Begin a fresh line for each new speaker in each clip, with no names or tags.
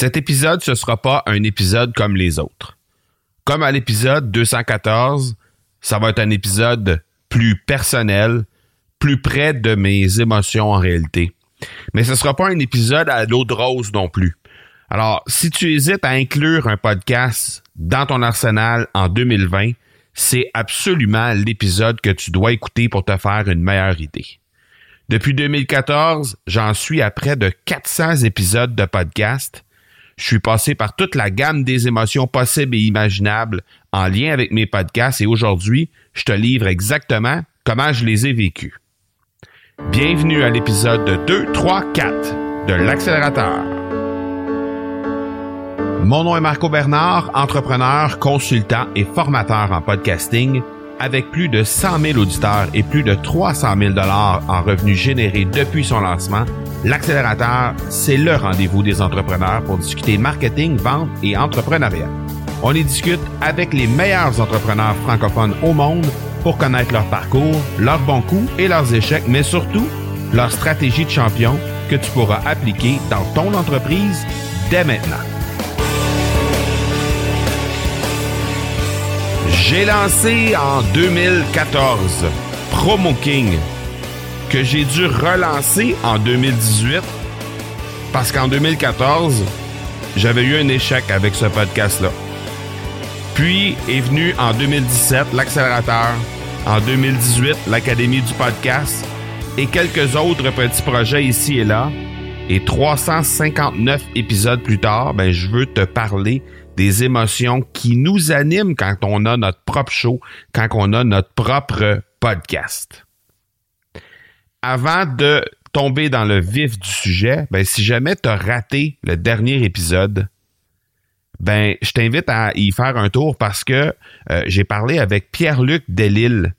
Cet épisode, ce sera pas un épisode comme les autres. Comme à l'épisode 214, ça va être un épisode plus personnel, plus près de mes émotions en réalité. Mais ce sera pas un épisode à l'eau de rose non plus. Alors, si tu hésites à inclure un podcast dans ton arsenal en 2020, c'est absolument l'épisode que tu dois écouter pour te faire une meilleure idée. Depuis 2014, j'en suis à près de 400 épisodes de podcast. Je suis passé par toute la gamme des émotions possibles et imaginables en lien avec mes podcasts et aujourd'hui, je te livre exactement comment je les ai vécus. Bienvenue à l'épisode 2, 3, 4 de l'accélérateur. Mon nom est Marco Bernard, entrepreneur, consultant et formateur en podcasting avec plus de 100 000 auditeurs et plus de 300 000 dollars en revenus générés depuis son lancement, l'accélérateur, c'est le rendez-vous des entrepreneurs pour discuter marketing, vente et entrepreneuriat. On y discute avec les meilleurs entrepreneurs francophones au monde pour connaître leur parcours, leurs bons coups et leurs échecs, mais surtout leur stratégie de champion que tu pourras appliquer dans ton entreprise dès maintenant. J'ai lancé en 2014 Promo King, que j'ai dû relancer en 2018 parce qu'en 2014, j'avais eu un échec avec ce podcast-là. Puis est venu en 2017 l'accélérateur, en 2018 l'Académie du podcast et quelques autres petits projets ici et là. Et 359 épisodes plus tard, ben, je veux te parler des émotions qui nous animent quand on a notre propre show, quand on a notre propre podcast. Avant de tomber dans le vif du sujet, ben, si jamais tu as raté le dernier épisode, ben, je t'invite à y faire un tour parce que euh, j'ai parlé avec Pierre-Luc Delille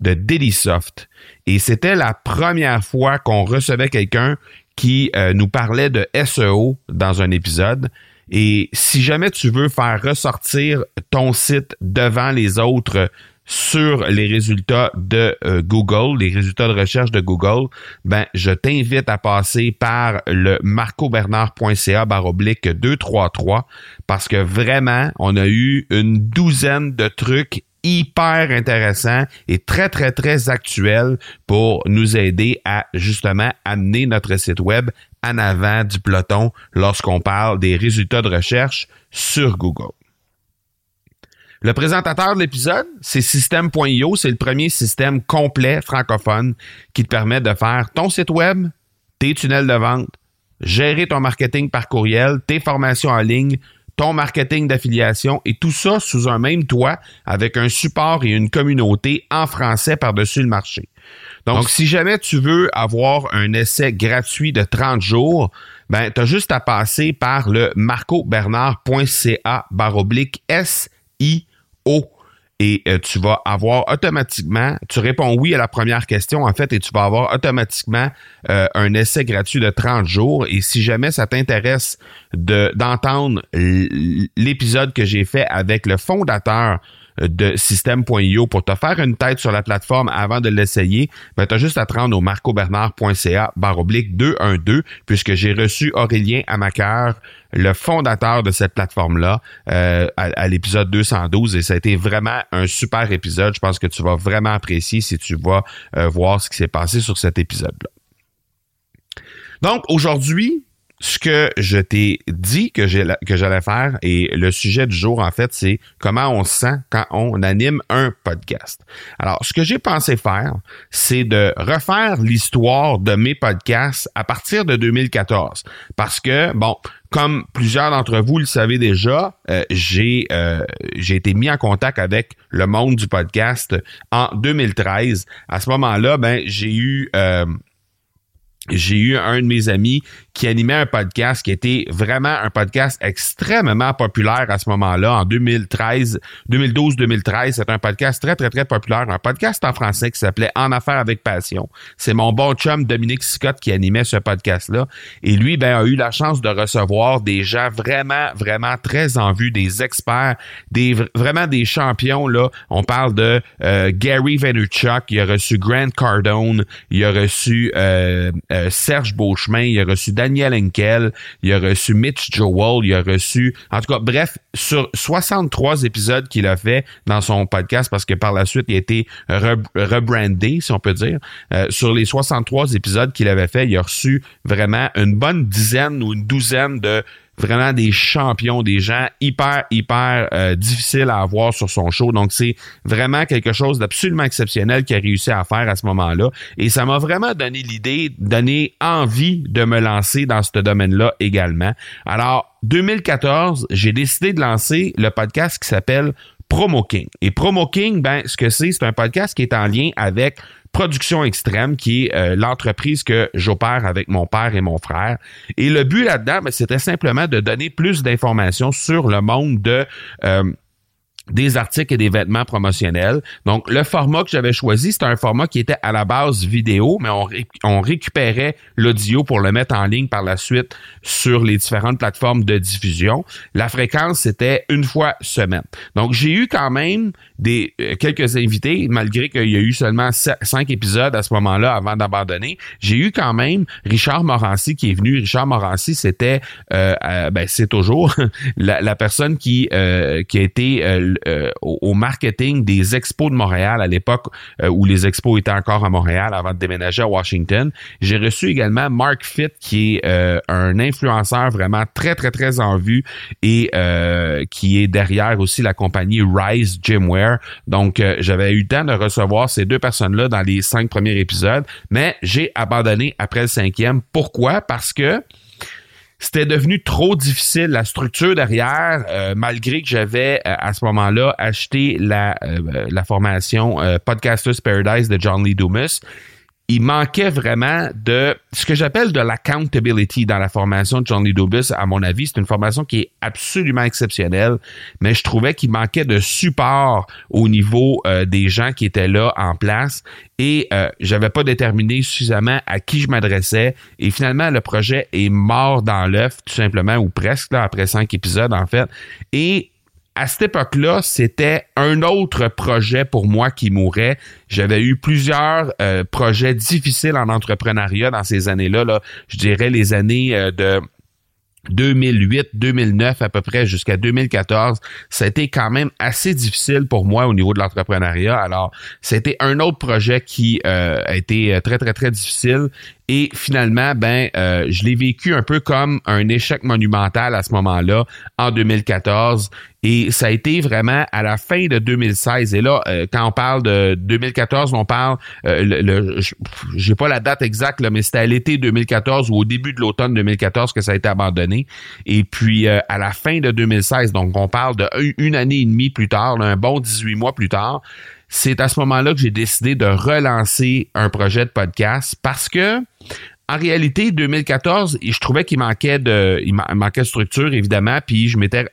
de Delisoft. Et c'était la première fois qu'on recevait quelqu'un qui euh, nous parlait de SEO dans un épisode. Et si jamais tu veux faire ressortir ton site devant les autres sur les résultats de euh, Google, les résultats de recherche de Google, ben je t'invite à passer par le marcobernard.ca baroblique 233 parce que vraiment, on a eu une douzaine de trucs hyper intéressants et très, très, très actuels pour nous aider à justement amener notre site web en avant du peloton lorsqu'on parle des résultats de recherche sur Google. Le présentateur de l'épisode, c'est System.io. C'est le premier système complet francophone qui te permet de faire ton site web, tes tunnels de vente, gérer ton marketing par courriel, tes formations en ligne, ton marketing d'affiliation et tout ça sous un même toit avec un support et une communauté en français par-dessus le marché. Donc, si jamais tu veux avoir un essai gratuit de 30 jours, ben, tu as juste à passer par le marcobernard.ca baroblique Et euh, tu vas avoir automatiquement, tu réponds oui à la première question en fait et tu vas avoir automatiquement euh, un essai gratuit de 30 jours. Et si jamais ça t'intéresse de d'entendre l'épisode que j'ai fait avec le fondateur de système.io pour te faire une tête sur la plateforme avant de l'essayer, ben, tu as juste à te rendre au marcobernard.ca baroblique 212 puisque j'ai reçu Aurélien Amaker, le fondateur de cette plateforme-là, euh, à, l'épisode 212 et ça a été vraiment un super épisode. Je pense que tu vas vraiment apprécier si tu vas euh, voir ce qui s'est passé sur cet épisode-là. Donc aujourd'hui, ce que je t'ai dit que j'allais faire et le sujet du jour, en fait, c'est comment on se sent quand on anime un podcast. Alors, ce que j'ai pensé faire, c'est de refaire l'histoire de mes podcasts à partir de 2014. Parce que, bon, comme plusieurs d'entre vous le savez déjà, euh, j'ai euh, j'ai été mis en contact avec le monde du podcast en 2013. À ce moment-là, ben j'ai eu euh, j'ai eu un de mes amis qui animait un podcast qui était vraiment un podcast extrêmement populaire à ce moment-là, en 2013, 2012-2013. C'est un podcast très, très, très populaire, un podcast en français qui s'appelait En affaires avec passion. C'est mon bon chum Dominique Scott qui animait ce podcast-là. Et lui, ben, a eu la chance de recevoir des gens vraiment, vraiment très en vue, des experts, des vraiment des champions, là. On parle de euh, Gary Vaynerchuk, il a reçu Grant Cardone, il a reçu euh, euh, Serge Beauchemin, il a reçu Daniel Henkel, il a reçu Mitch Joel, il a reçu, en tout cas, bref, sur 63 épisodes qu'il a fait dans son podcast, parce que par la suite, il a été rebrandé, si on peut dire. Euh, sur les 63 épisodes qu'il avait fait, il a reçu vraiment une bonne dizaine ou une douzaine de vraiment des champions, des gens hyper, hyper euh, difficiles à avoir sur son show. Donc, c'est vraiment quelque chose d'absolument exceptionnel qu'il a réussi à faire à ce moment-là. Et ça m'a vraiment donné l'idée, donné envie de me lancer dans ce domaine-là également. Alors, 2014, j'ai décidé de lancer le podcast qui s'appelle Promo King. Et Promo King, ben, ce que c'est, c'est un podcast qui est en lien avec Production Extrême, qui est euh, l'entreprise que j'opère avec mon père et mon frère. Et le but là-dedans, ben, c'était simplement de donner plus d'informations sur le monde de... Euh, des articles et des vêtements promotionnels. Donc, le format que j'avais choisi, c'était un format qui était à la base vidéo, mais on, récupérait l'audio pour le mettre en ligne par la suite sur les différentes plateformes de diffusion. La fréquence, c'était une fois semaine. Donc, j'ai eu quand même des euh, quelques invités, malgré qu'il y a eu seulement cinq épisodes à ce moment-là avant d'abandonner. J'ai eu quand même Richard Morancy qui est venu. Richard Morancy, c'était, euh, euh, ben, c'est toujours la, la, personne qui, qui a été euh, au, marketing des expos de Montréal à l'époque euh, où les expos étaient encore à Montréal avant de déménager à Washington. J'ai reçu également Mark Fitt, qui est euh, un influenceur vraiment très, très, très en vue et qui est derrière aussi la compagnie Rise Gymwear. Donc, j'avais eu le temps de recevoir ces deux personnes-là dans les cinq premiers épisodes, mais j'ai abandonné après le cinquième. Pourquoi? Parce que c'était devenu trop difficile la structure derrière, euh, malgré que j'avais euh, à ce moment-là acheté la, euh, la formation Podcasters Paradise de John Lee Dumas il manquait vraiment de ce que j'appelle de l'accountability dans la formation de John Lee Dubus. À mon avis, c'est une formation qui est absolument exceptionnelle, mais je trouvais qu'il manquait de support au niveau euh, des gens qui étaient là en place. Et euh, j'avais pas déterminé suffisamment à qui je m'adressais. Et finalement le projet est mort dans l'œuf tout simplement ou presque là après cinq épisodes en fait. Et à cette époque-là, c'était un autre projet pour moi qui mourait. J'avais eu plusieurs euh, projets difficiles en entrepreneuriat dans ces années-là. Là. Je dirais les années euh, de 2008, 2009 à peu près jusqu'à 2014, ça a été quand même assez difficile pour moi au niveau de l'entrepreneuriat. Alors, c'était un autre projet qui euh, a été très très très difficile et finalement, ben, euh, je l'ai vécu un peu comme un échec monumental à ce moment-là, en 2014. Et ça a été vraiment à la fin de 2016. Et là, euh, quand on parle de 2014, on parle, euh, le, j'ai pas la date exacte, là, mais c'était à l'été 2014 ou au début de l'automne 2014 que ça a été abandonné. Et puis à la fin de 2016, donc on parle de une année et demie plus tard, un bon 18 mois plus tard, c'est à ce moment-là que j'ai décidé de relancer un projet de podcast parce que en réalité, 2014, je trouvais qu'il manquait de, il manquait de structure, évidemment, puis je m'étais,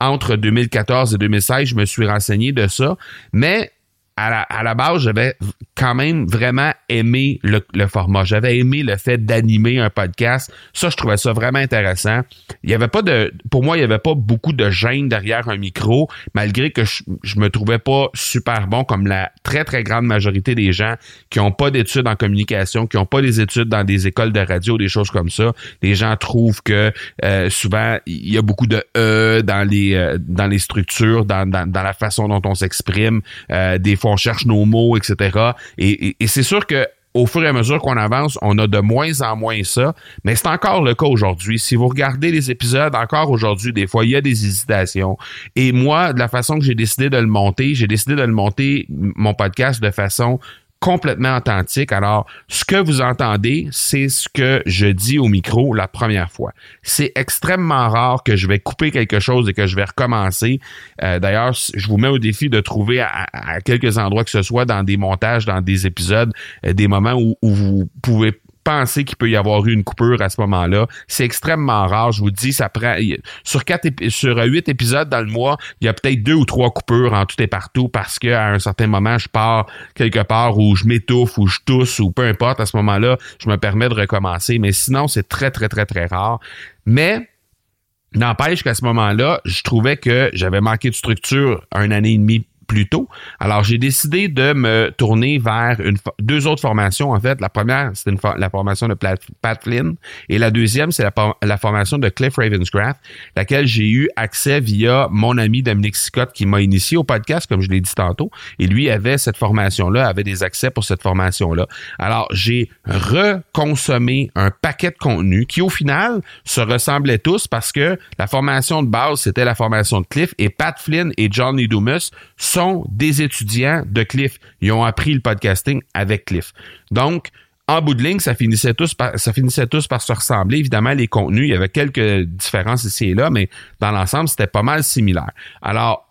entre 2014 et 2016, je me suis renseigné de ça, mais à la, base, j'avais quand même vraiment aimé le, format. J'avais aimé le fait d'animer un podcast. Ça, je trouvais ça vraiment intéressant. Il y avait pas de, pour moi, il y avait pas beaucoup de gêne derrière un micro, malgré que je, je me trouvais pas super bon comme la très, très grande majorité des gens qui ont pas d'études en communication, qui ont pas des études dans des écoles de radio, des choses comme ça. Les gens trouvent que euh, souvent, il y a beaucoup de E dans les, euh, dans les structures, dans, dans, la façon dont on s'exprime. Euh, des fois, on cherche nos mots, etc. Et, c'est sûr que au fur et à mesure qu'on avance, on a de moins en moins ça, mais c'est encore le cas aujourd'hui. Si vous regardez les épisodes, encore aujourd'hui, des fois, il y a des hésitations. Et moi, de la façon que j'ai décidé de le monter, j'ai décidé de le monter, mon podcast, de façon complètement authentique. Alors, ce que vous entendez, c'est ce que je dis au micro la première fois. C'est extrêmement rare que je vais couper quelque chose et que je vais recommencer. Euh, d'ailleurs, je vous mets au défi de trouver à, quelques endroits que ce soit dans des montages, dans des épisodes, euh, des moments où, où vous pouvez penser qu'il peut y avoir eu une coupure à ce moment-là. C'est extrêmement rare. Je vous dis, ça prend sur quatre sur huit épisodes dans le mois, il y a peut-être deux ou trois coupures en tout et partout parce que à un certain moment, je pars quelque part où je m'étouffe ou je tousse ou peu importe. À ce moment-là, je me permets de recommencer. Mais sinon, c'est très très très très rare. Mais N'empêche qu'à ce moment-là, je trouvais que j'avais manqué de structure un année et demie plus tôt. Alors, j'ai décidé de me tourner vers deux autres formations. En fait, la première, c'était la formation de Pat Flynn et la deuxième, c'est la, formation de Cliff Ravenscraft, laquelle j'ai eu accès via mon ami Dominique Scott qui m'a initié au podcast, comme je l'ai dit tantôt. Et lui avait cette formation-là, avait des accès pour cette formation-là. Alors, j'ai reconsommé un paquet de contenu qui, au final, se ressemblaient tous parce que la formation de base, c'était la formation de Cliff et Pat Flynn et John Dumas des étudiants de Cliff. Ils ont appris le podcasting avec Cliff. Donc, en bout de ligne, ça finissait tous par, ça finissait tous par se ressembler. Évidemment, les contenus, il y avait quelques différences ici et là, mais dans l'ensemble, c'était pas mal similaire. Alors,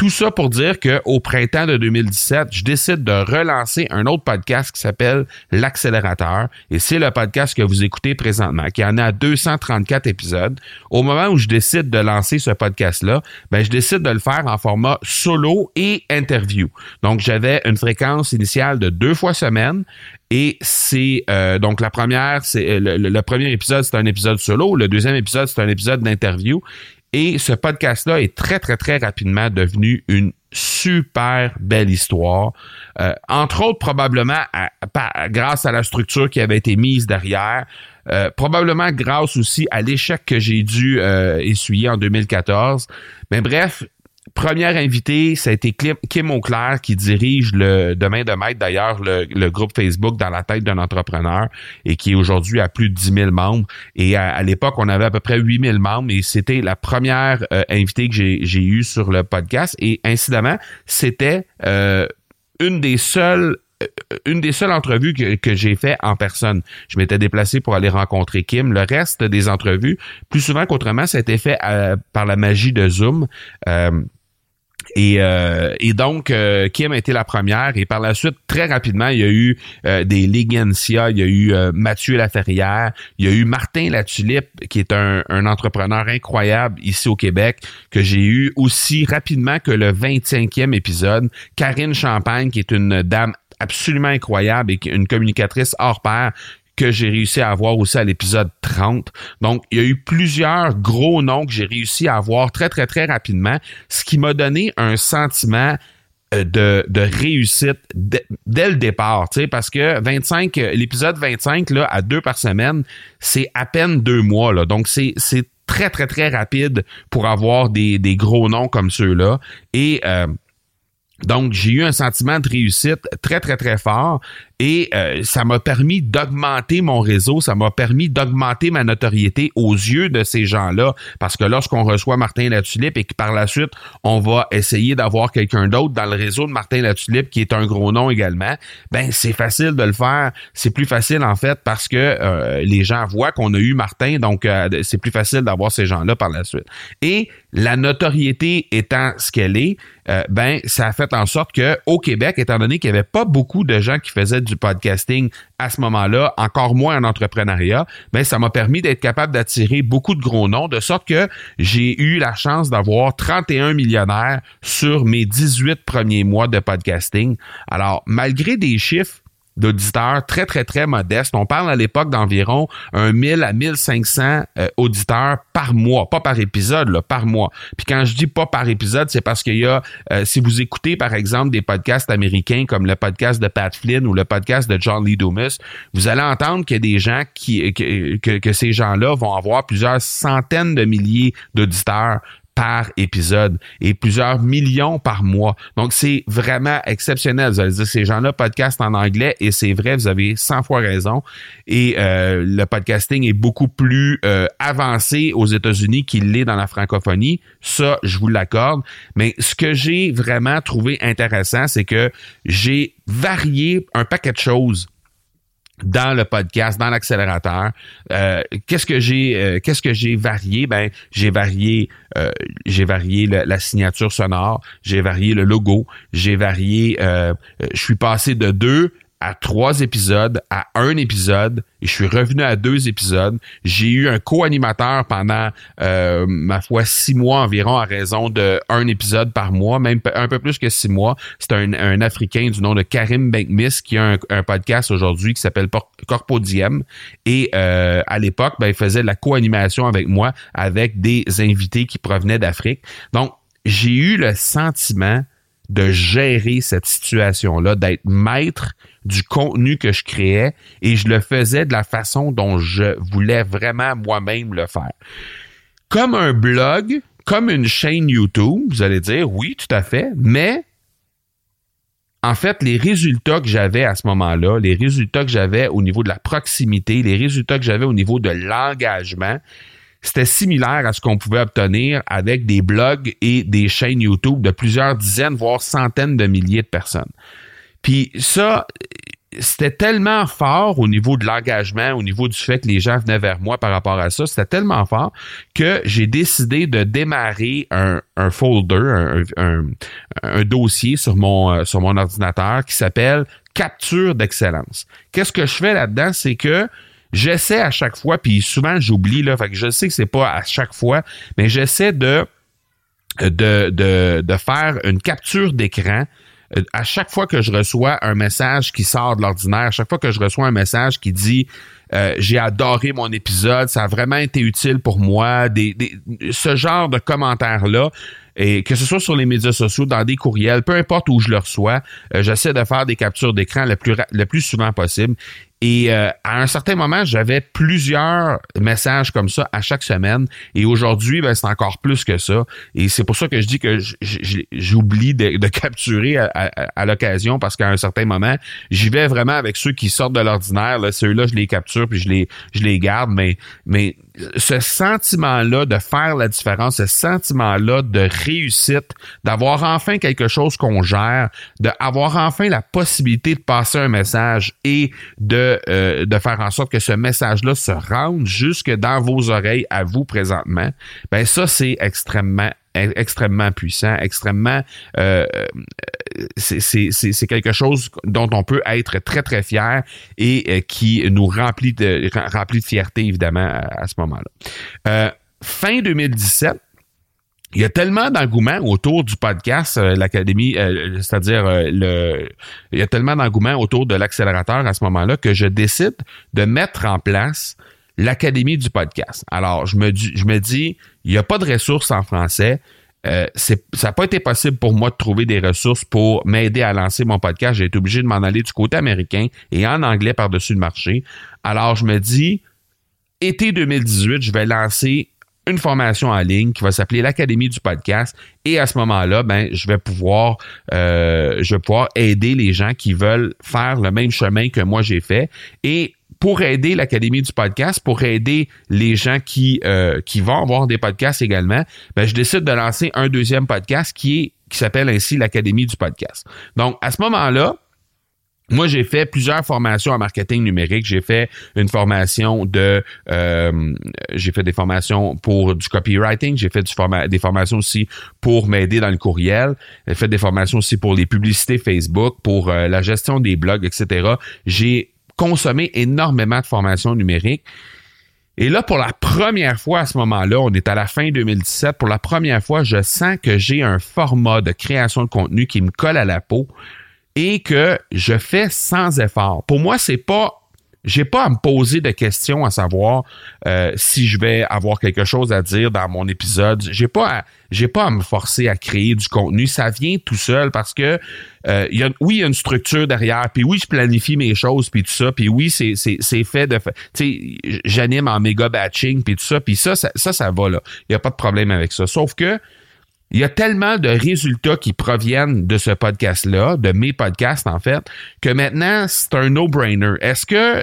tout ça pour dire qu'au printemps de 2017, je décide de relancer un autre podcast qui s'appelle L'accélérateur. Et c'est le podcast que vous écoutez présentement, qui en a 234 épisodes. Au moment où je décide de lancer ce podcast-là, ben, je décide de le faire en format solo et interview. Donc, j'avais une fréquence initiale de deux fois semaine. Et c'est euh, donc la première, c'est euh, le, le, premier épisode, c'est un épisode solo. Le deuxième épisode, c'est un épisode d'interview. Et ce podcast-là est très, très, très rapidement devenu une super belle histoire. Euh, entre autres, probablement grâce à la structure qui avait été mise derrière. Euh, probablement grâce aussi à l'échec que j'ai dû euh, essuyer en 2014. Mais bref, Première invitée, ça a été Kim Auclair qui dirige le Demain de Maître, d'ailleurs, le, groupe Facebook dans la tête d'un entrepreneur et qui aujourd'hui à plus de 10 000 membres. Et à, l'époque, on avait à peu près 8 000 membres et c'était la première euh, invitée que j'ai eue sur le podcast. Et incidemment, c'était euh, une des seules euh, une des seules entrevues que, j'ai fait en personne. Je m'étais déplacé pour aller rencontrer Kim. Le reste des entrevues, plus souvent qu'autrement, ça a été fait par la magie de Zoom. Et, euh, et donc, euh, Kim a été la première. Et par la suite, très rapidement, il y a eu euh, des Ligencia, il y a eu Mathieu Laferrière, il y a eu Martin Latulippe, qui est un, un entrepreneur incroyable ici au Québec, que j'ai eu aussi rapidement que le 25e épisode. Karine Champagne, qui est une dame absolument incroyable et une communicatrice hors pair que j'ai réussi à avoir aussi à l'épisode 30. Donc, il y a eu plusieurs gros noms que j'ai réussi à avoir très, très, très rapidement, ce qui m'a donné un sentiment euh, de, réussite dès le départ, tu parce que 25, l'épisode 25, là, à deux par semaine, c'est à peine deux mois, là. Donc, c'est, très, très, très rapide pour avoir des, des gros noms comme ceux-là. Et, euh, donc, j'ai eu un sentiment de réussite très, très, très fort et euh, ça m'a permis d'augmenter mon réseau, ça m'a permis d'augmenter ma notoriété aux yeux de ces gens-là. Parce que lorsqu'on reçoit Martin Latulippe et que par la suite, on va essayer d'avoir quelqu'un d'autre dans le réseau de Martin Latulippe qui est un gros nom également, ben c'est facile de le faire. C'est plus facile en fait parce que euh, les gens voient qu'on a eu Martin, donc euh, c'est plus facile d'avoir ces gens-là par la suite. Et la notoriété étant ce qu'elle est, ben ça a fait en sorte que au Québec, étant donné qu'il n'y avait pas beaucoup de gens qui faisaient du du podcasting à ce moment-là, encore moins en entrepreneuriat, mais ça m'a permis d'être capable d'attirer beaucoup de gros noms, de sorte que j'ai eu la chance d'avoir 31 millionnaires sur mes 18 premiers mois de podcasting. Alors, malgré des chiffres d'auditeurs très, très, très modestes. On parle à l'époque d'environ un 1000 à 1500 euh, auditeurs par mois, pas par épisode, là, par mois. Puis quand je dis pas par épisode, c'est parce qu'il y a, euh, si vous écoutez par exemple des podcasts américains comme le podcast de Pat Flynn ou le podcast de John Lee Dumas, vous allez entendre qu'il y a des gens qui, que, que, que ces gens-là vont avoir plusieurs centaines de milliers d'auditeurs par épisode et plusieurs millions par mois. Donc, c'est vraiment exceptionnel. Vous allez dire, ces gens-là podcast en anglais et c'est vrai, vous avez 100 fois raison. Et euh, le podcasting est beaucoup plus euh, avancé aux États-Unis qu'il l'est dans la francophonie. Ça, je vous l'accorde. Mais ce que j'ai vraiment trouvé intéressant, c'est que j'ai varié un paquet de choses dans le podcast, dans l'accélérateur. Euh, qu'est-ce que j'ai euh, qu'est-ce que j'ai varié? Ben j'ai varié euh, j'ai varié la signature sonore, j'ai varié le logo, j'ai varié je suis passé de deux à trois épisodes, à un épisode, et je suis revenu à deux épisodes. J'ai eu un co-animateur pendant, euh, ma foi, six mois environ à raison de un épisode par mois, même un peu plus que six mois. C'est un, un, Africain du nom de Karim Benkmis qui a un, podcast aujourd'hui qui s'appelle Corpodiem. Et euh, à l'époque, ben, il faisait la co-animation avec moi avec des invités qui provenaient d'Afrique. Donc, j'ai eu le sentiment de gérer cette situation-là, d'être maître du contenu que je créais et je le faisais de la façon dont je voulais vraiment moi-même le faire. Comme un blog, comme une chaîne YouTube, vous allez dire oui, tout à fait, mais en fait, les résultats que j'avais à ce moment-là, les résultats que j'avais au niveau de la proximité, les résultats que j'avais au niveau de l'engagement, c'était similaire à ce qu'on pouvait obtenir avec des blogs et des chaînes YouTube de plusieurs dizaines, voire centaines de milliers de personnes. Puis ça, c'était tellement fort au niveau de l'engagement, au niveau du fait que les gens venaient vers moi par rapport à ça, c'était tellement fort que j'ai décidé de démarrer un, folder, un, dossier sur mon, euh, sur mon ordinateur qui s'appelle Capture d'excellence. Qu'est-ce que je fais là-dedans? C'est que j'essaie à chaque fois, puis souvent j'oublie, là, fait que je sais que c'est pas à chaque fois, mais j'essaie de, de, de, de faire une capture d'écran euh, à chaque fois que je reçois un message qui sort de l'ordinaire, à chaque fois que je reçois un message qui dit euh, j'ai adoré mon épisode, ça a vraiment été utile pour moi, des, ce genre de commentaires là, et que ce soit sur les médias sociaux, dans des courriels, peu importe où je le reçois, euh, j'essaie de faire des captures d'écran le plus le plus souvent possible. Et euh, à un certain moment, j'avais plusieurs messages comme ça à chaque semaine. Et aujourd'hui, ben, c'est encore plus que ça. Et c'est pour ça que je dis que j'oublie de, capturer à, l'occasion parce qu'à un certain moment, j'y vais vraiment avec ceux qui sortent de l'ordinaire. Ceux-là, je les capture puis je les, je les garde. Mais, mais ce sentiment-là de faire la différence, ce sentiment-là de réussite, d'avoir enfin quelque chose qu'on gère, d'avoir enfin la possibilité de passer un message et de, euh, de faire en sorte que ce message-là se rende jusque dans vos oreilles à vous présentement, ben ça, c'est extrêmement extrêmement puissant, extrêmement euh, c'est quelque chose dont on peut être très très fier et euh, qui nous remplit de remplit fierté évidemment à, ce moment-là. Euh, fin 2017, il y a tellement d'engouement autour du podcast, euh, l'académie, c'est-à-dire le, il y a tellement d'engouement autour de l'accélérateur à ce moment-là que je décide de mettre en place l'Académie du podcast. Alors, je me, je me dis, il n'y a pas de ressources en français. Euh, ça n'a pas été possible pour moi de trouver des ressources pour m'aider à lancer mon podcast. J'ai été obligé de m'en aller du côté américain et en anglais par-dessus le marché. Alors, je me dis, été 2018, je vais lancer une formation en ligne qui va s'appeler l'Académie du podcast. Et à ce moment-là, ben, je vais pouvoir, euh, je vais pouvoir aider les gens qui veulent faire le même chemin que moi j'ai fait. Et pour aider l'Académie du podcast, pour aider les gens qui, euh, qui vont avoir des podcasts également, ben, je décide de lancer un deuxième podcast qui est qui s'appelle ainsi l'Académie du podcast. Donc, à ce moment-là, moi, j'ai fait plusieurs formations en marketing numérique. J'ai fait une formation de, euh, j'ai fait des formations pour du copywriting. J'ai fait des formations aussi pour m'aider dans le courriel. J'ai fait des formations aussi pour les publicités Facebook, pour euh, la gestion des blogs, etc. J'ai consommé énormément de formations numériques. Et là, pour la première fois à ce moment-là, on est à la fin 2017, pour la première fois, je sens que j'ai un format de création de contenu qui me colle à la peau et que je fais sans effort. Pour moi, c'est pas j'ai pas à me poser de questions à savoir euh, si je vais avoir quelque chose à dire dans mon épisode. J'ai pas j'ai pas à me forcer à créer du contenu. Ça vient tout seul parce que euh, y a, oui, il y a une structure derrière. Puis oui, je planifie mes choses puis tout ça. Puis oui, c'est c'est fait de tu sais j'anime en méga batching puis tout ça. Puis ça, ça ça ça va là. Il y a pas de problème avec ça. Sauf que il y a tellement de résultats qui proviennent de ce podcast-là, de mes podcasts en fait, que maintenant, c'est un no-brainer. Est-ce que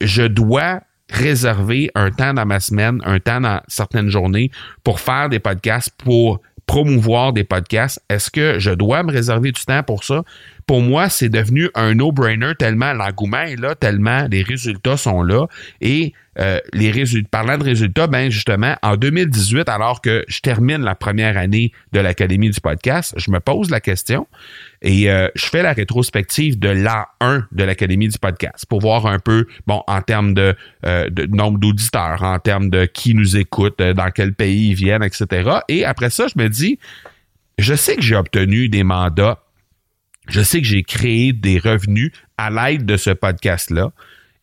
je dois réserver un temps dans ma semaine, un temps dans certaines journées pour faire des podcasts, pour promouvoir des podcasts? Est-ce que je dois me réserver du temps pour ça? Pour moi, c'est devenu un no-brainer tellement l'engouement est là, tellement les résultats sont là et euh, les résultats, parlant de résultats, ben justement, en 2018, alors que je termine la première année de l'Académie du podcast, je me pose la question et euh, je fais la rétrospective de l'an 1 de l'Académie du podcast pour voir un peu, bon, en termes de, euh, de nombre d'auditeurs, en termes de qui nous écoute, dans quel pays ils viennent, etc. Et après ça, je me dis, je sais que j'ai obtenu des mandats, je sais que j'ai créé des revenus à l'aide de ce podcast-là.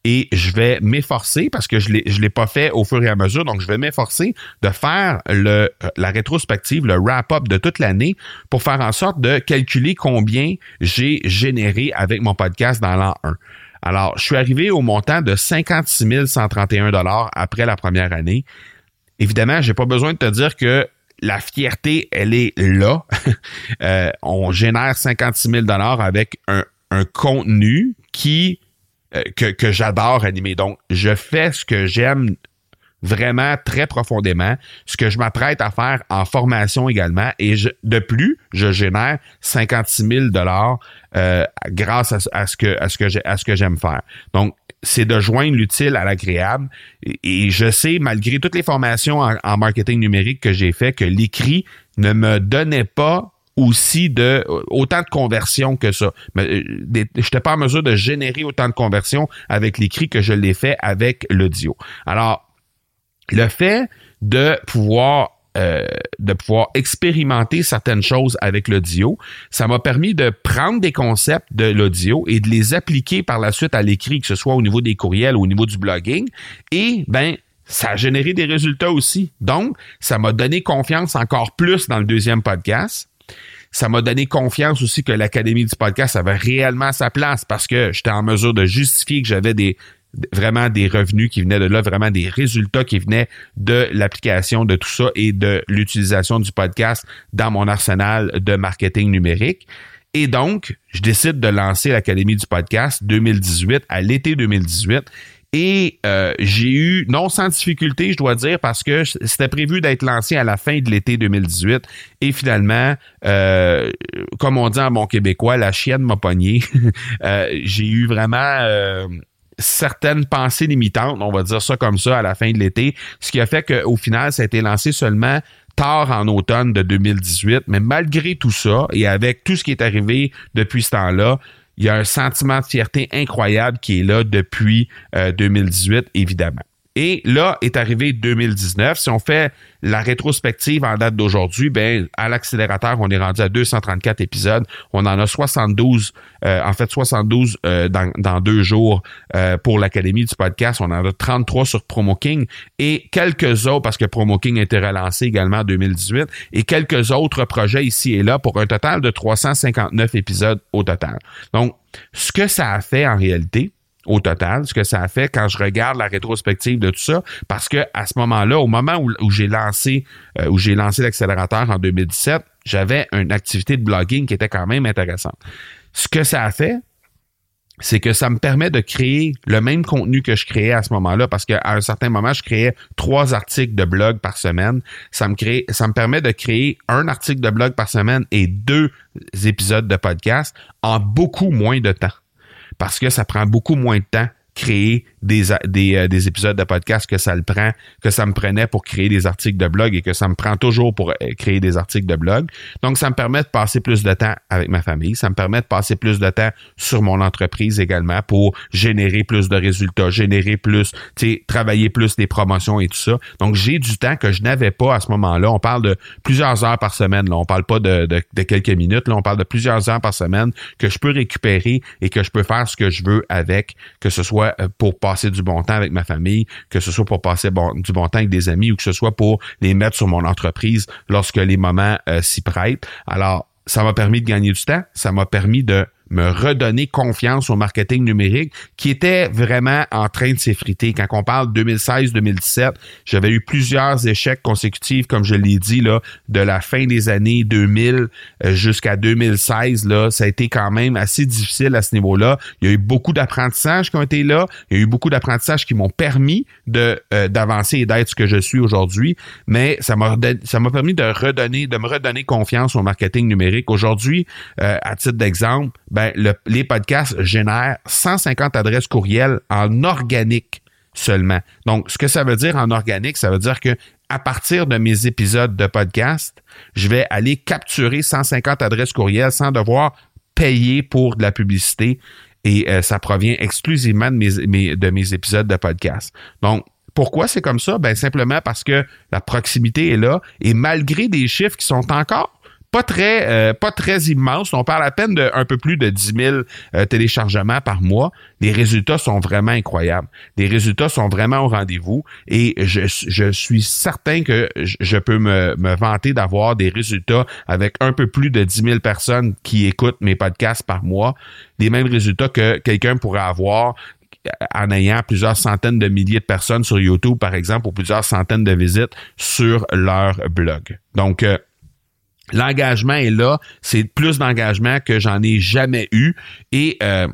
et je vais m'efforcer parce que je je l'ai pas fait au fur et à mesure donc je vais m'efforcer de faire le la rétrospective le wrap-up de toute l'année pour faire en sorte de calculer combien j'ai généré avec mon podcast dans l'an 1. Alors, je suis arrivé au montant de 56 131 dollars après la première année. Évidemment, j'ai pas besoin de te dire que la fierté, elle est là. Euh, on génère 56 000 dollars avec un, un contenu qui euh, que, j'adore animer. Donc, je fais ce que j'aime vraiment très profondément, ce que je m'apprête à faire en formation également. Et je, de plus, je génère 56 000 dollars euh, grâce à, ce que à ce que à ce que j'aime faire. Donc c'est de joindre l'utile à l'agréable. Et, je sais, malgré toutes les formations en, marketing numérique que j'ai fait, que l'écrit ne me donnait pas aussi de autant de conversions que ça. Mais je n'étais pas en mesure de générer autant de conversions avec l'écrit que je l'ai fait avec l'audio. Alors, le fait de pouvoir euh, de pouvoir expérimenter certaines choses avec l'audio, ça m'a permis de prendre des concepts de l'audio et de les appliquer par la suite à l'écrit, que ce soit au niveau des courriels ou au niveau du blogging. Et ben ça a généré des résultats aussi. Donc, ça m'a donné confiance encore plus dans le deuxième podcast. Ça m'a donné confiance aussi que l'Académie du podcast avait réellement sa place parce que j'étais en mesure de justifier que j'avais des, vraiment des revenus qui venaient de là, vraiment des résultats qui venaient de l'application de tout ça et de l'utilisation du podcast dans mon arsenal de marketing numérique. Et donc, je décide de lancer l'Académie du podcast 2018 à l'été 2018. Et euh, j'ai eu, non sans difficulté, je dois dire, parce que c'était prévu d'être lancé à la fin de l'été 2018. Et finalement, euh, comme on dit en bon québécois, la chienne m'a pogné. euh, j'ai eu vraiment euh, certaines pensées limitantes, on va dire ça comme ça, à la fin de l'été, ce qui a fait qu'au final, ça a été lancé seulement tard en automne de 2018. Mais malgré tout ça, et avec tout ce qui est arrivé depuis ce temps-là, il y a un sentiment de fierté incroyable qui est là depuis 2018, euh, évidemment. Et là est arrivé 2019. Si on fait la rétrospective en date d'aujourd'hui, ben à l'accélérateur, on est rendu à 234 épisodes. On en a 72, euh, en fait 72 euh, dans, dans, deux jours euh, pour l'Académie du podcast. On en a 33 sur Promo King et quelques autres, parce que Promo King a été relancé également en 2018, et quelques autres projets ici et là pour un total de 359 épisodes au total. Donc, ce que ça a fait en réalité, au total, ce que ça a fait quand je regarde la rétrospective de tout ça, parce que à ce moment-là, au moment où, j'ai lancé euh, où j'ai lancé l'accélérateur en 2017, j'avais une activité de blogging qui était quand même intéressante. Ce que ça a fait, c'est que ça me permet de créer le même contenu que je créais à ce moment-là, parce qu'à un certain moment, je créais trois articles de blog par semaine. Ça me ça me permet de créer un article de blog par semaine et deux épisodes de podcast en beaucoup moins de temps parce que ça prend beaucoup moins de temps créer des, des, euh, des, épisodes de podcast que ça le prend, que ça me prenait pour créer des articles de blog et que ça me prend toujours pour euh, créer des articles de blog. Donc, ça me permet de passer plus de temps avec ma famille. Ça me permet de passer plus de temps sur mon entreprise également pour générer plus de résultats, générer plus, travailler plus des promotions et tout ça. Donc, j'ai du temps que je n'avais pas à ce moment-là. On parle de plusieurs heures par semaine. Là. On parle pas de, de, de quelques minutes. Là. On parle de plusieurs heures par semaine que je peux récupérer et que je peux faire ce que je veux avec, que ce soit euh, pour passer du bon temps avec ma famille, que ce soit pour passer du bon temps avec des amis ou que ce soit pour les mettre sur mon entreprise lorsque les moments euh, s'y prêtent. Alors, ça m'a permis de gagner du temps, ça m'a permis de me redonner confiance au marketing numérique qui était vraiment en train de s'effriter. Quand on parle 2016-2017, j'avais eu plusieurs échecs consécutifs, comme je l'ai dit, là, de la fin des années 2000 euh, jusqu'à 2016. Là, ça a été quand même assez difficile à ce niveau-là. Il y a eu beaucoup d'apprentissages qui ont été là. Il y a eu beaucoup d'apprentissages qui m'ont permis de euh, d'avancer et d'être ce que je suis aujourd'hui. Mais ça m'a permis de redonner, de me redonner confiance au marketing numérique. Aujourd'hui, euh, à titre d'exemple, ben, ben, les podcasts génèrent 150 adresses courriels en organique seulement. Donc, ce que ça veut dire en organique, ça veut dire que à partir de mes épisodes de podcast, je vais aller capturer 150 adresses courriels sans devoir payer pour de la publicité et euh, ça provient exclusivement de mes, de mes épisodes de podcast. Donc, pourquoi c'est comme ça? Ben, simplement parce que la proximité est là et malgré des chiffres qui sont encore pas très, euh, pas très immense. On parle à peine de un peu plus de 10 000 euh, téléchargements par mois. Les résultats sont vraiment incroyables. Les résultats sont vraiment au rendez-vous et je, suis certain que je peux me, me vanter d'avoir des résultats avec un peu plus de 10 000 personnes qui écoutent mes podcasts par mois. Les mêmes résultats que quelqu'un pourrait avoir en ayant plusieurs centaines de milliers de personnes sur YouTube, par exemple, ou plusieurs centaines de visites sur leur blog. Donc, euh, l'engagement est là. C'est plus d'engagement que j'en ai jamais eu. Et euh,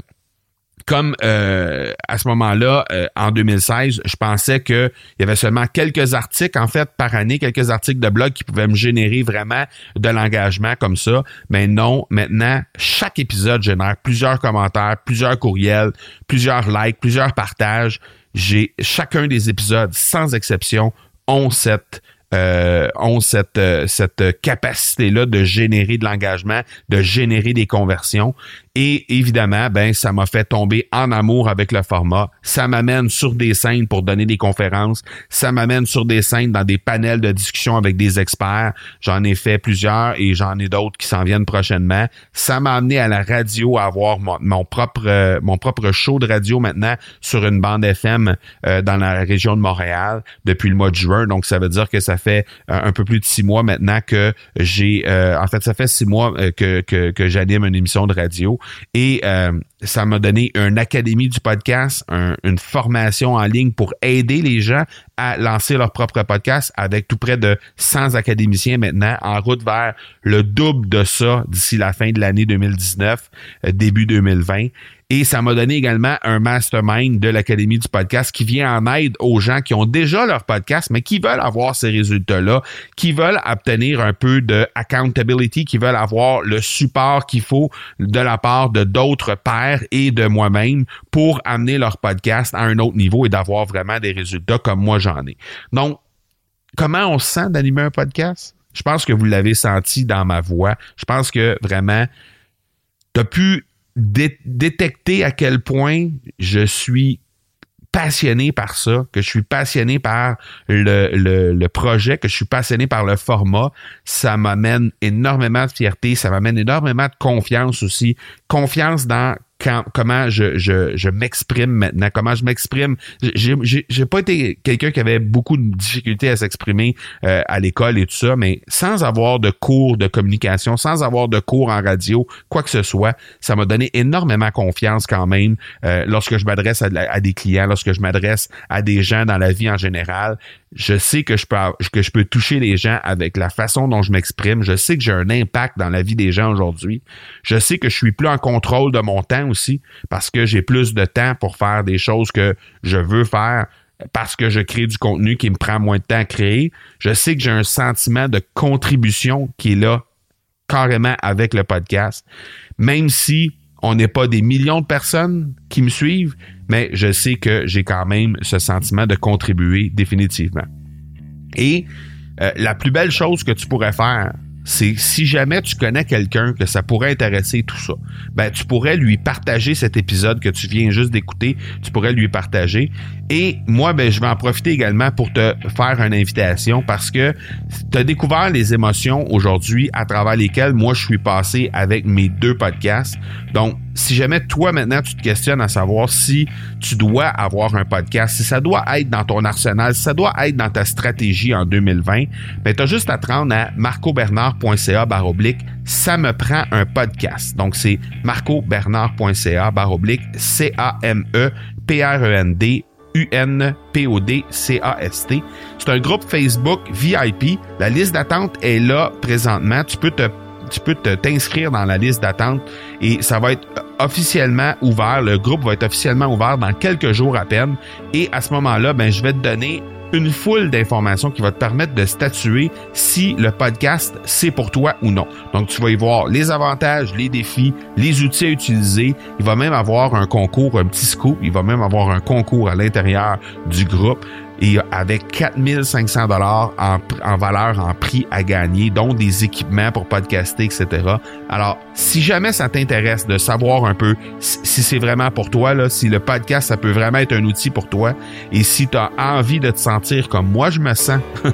comme euh, à ce moment-là, euh, en 2016, je pensais qu'il y avait seulement quelques articles, en fait, par année, quelques articles de blog qui pouvaient me générer vraiment de l'engagement comme ça. Mais non, maintenant, chaque épisode génère plusieurs commentaires, plusieurs courriels, plusieurs likes, plusieurs partages. J'ai chacun des épisodes, sans exception, ont cette euh, ont cette, euh, cette capacité-là de générer de l'engagement, de générer des conversions. Et évidemment, ben, ça m'a fait tomber en amour avec le format. Ça m'amène sur des scènes pour donner des conférences. Ça m'amène sur des scènes dans des panels de discussion avec des experts. J'en ai fait plusieurs et j'en ai d'autres qui s'en viennent prochainement. Ça m'a amené à la radio à avoir mon, propre, euh, mon propre show de radio maintenant sur une bande FM euh, dans la région de Montréal depuis le mois de juin. Donc, ça veut dire que ça fait euh, un peu plus de six mois maintenant que j'ai, en fait, ça fait six mois que, que, que j'anime une émission de radio. Et euh, ça m'a donné une académie du podcast, une formation en ligne pour aider les gens à lancer leur propre podcast avec tout près de 100 académiciens maintenant en route vers le double de ça d'ici la fin de l'année 2019, euh, début 2020. Et ça m'a donné également un mastermind de l'Académie du podcast qui vient en aide aux gens qui ont déjà leur podcast, mais qui veulent avoir ces résultats-là, qui veulent obtenir un peu de accountability, qui veulent avoir le support qu'il faut de la part de d'autres pairs et de moi-même pour amener leur podcast à un autre niveau et d'avoir vraiment des résultats comme moi j'en ai. Donc, comment on se sent d'animer un podcast? Je pense que vous l'avez senti dans ma voix. Je pense que vraiment, tu as pu détecter à quel point je suis passionné par ça, que je suis passionné par le, projet, que je suis passionné par le format, ça m'amène énormément de fierté, ça m'amène énormément de confiance aussi, confiance dans comment je, je, je m'exprime maintenant, comment je m'exprime. J'ai pas été quelqu'un qui avait beaucoup de difficultés à s'exprimer euh, à l'école et tout ça, mais sans avoir de cours de communication, sans avoir de cours en radio, quoi que ce soit, ça m'a donné énormément confiance quand même euh, lorsque je m'adresse à, à, des clients, lorsque je m'adresse à des gens dans la vie en général je sais que je peux que je peux toucher les gens avec la façon dont je m'exprime. Je sais que j'ai un impact dans la vie des gens aujourd'hui. Je sais que je suis plus en contrôle de mon temps aussi parce que j'ai plus de temps pour faire des choses que je veux faire parce que je crée du contenu qui me prend moins de temps à créer. Je sais que j'ai un sentiment de contribution qui est là carrément avec le podcast. Même si on n'est pas des millions de personnes qui me suivent, mais je sais que j'ai quand même ce sentiment de contribuer définitivement. Et euh, la plus belle chose que tu pourrais faire, c'est si jamais tu connais quelqu'un que ça pourrait intéresser tout ça, ben tu pourrais lui partager cet épisode que tu viens juste d'écouter, tu pourrais lui partager. Et moi, ben, je vais en profiter également pour te faire une invitation parce que tu as découvert les émotions aujourd'hui à travers lesquelles moi je suis passé avec mes deux podcasts. Donc, si jamais toi maintenant tu te questionnes à savoir si tu dois avoir un podcast, si ça doit être dans ton arsenal, si ça doit être dans ta stratégie en 2020, ben tu as juste à te rendre à marcobernard.ca baroblique ça me prend un podcast. Donc c'est marcobernard.ca baroblique C A M E P R E N D U-N-P-O-D-C-A-S-T. C'est un groupe Facebook VIP. La liste d'attente est là présentement. Tu peux t'inscrire dans la liste d'attente et ça va être officiellement ouvert. Le groupe va être officiellement ouvert dans quelques jours à peine. Et à ce moment-là, ben, je vais te donner une foule d'informations qui va te permettre de statuer si le podcast c'est pour toi ou non. Donc tu vas y voir les avantages, les défis, les outils à utiliser. Il va même avoir un concours, un petit scoop. Il va même avoir un concours à l'intérieur du groupe et avec 4500 dollars en, en, valeur en prix à gagner, dont des équipements pour podcaster, etc. Alors, si jamais ça t'intéresse de savoir un peu si c'est vraiment pour toi, là, si le podcast, ça peut vraiment être un outil pour toi, et si tu as envie de te sentir comme moi je me sens,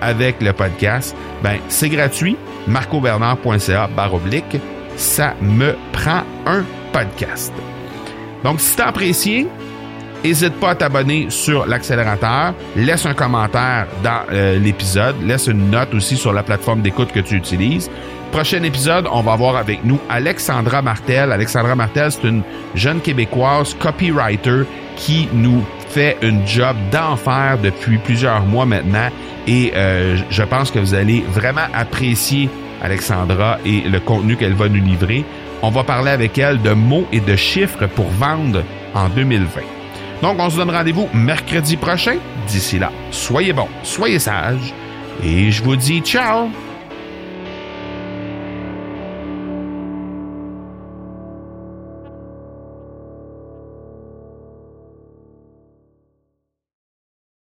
avec le podcast, ben c'est gratuit. marcobernard.ca barre oblique. Ça me prend un podcast. Donc, si t'as apprécié, N'hésite pas à t'abonner sur l'accélérateur. Laisse un commentaire dans euh, l'épisode. Laisse une note aussi sur la plateforme d'écoute que tu utilises. Prochain épisode, on va voir avec nous Alexandra Martel. Alexandra Martel, c'est une jeune québécoise copywriter qui nous fait une job d'enfer depuis plusieurs mois maintenant. Et euh, je pense que vous allez vraiment apprécier Alexandra et le contenu qu'elle va nous livrer. On va parler avec elle de mots et de chiffres pour vendre en 2020. Donc, on se donne rendez-vous mercredi prochain. D'ici là, soyez bons, soyez sages, et je vous dis ciao!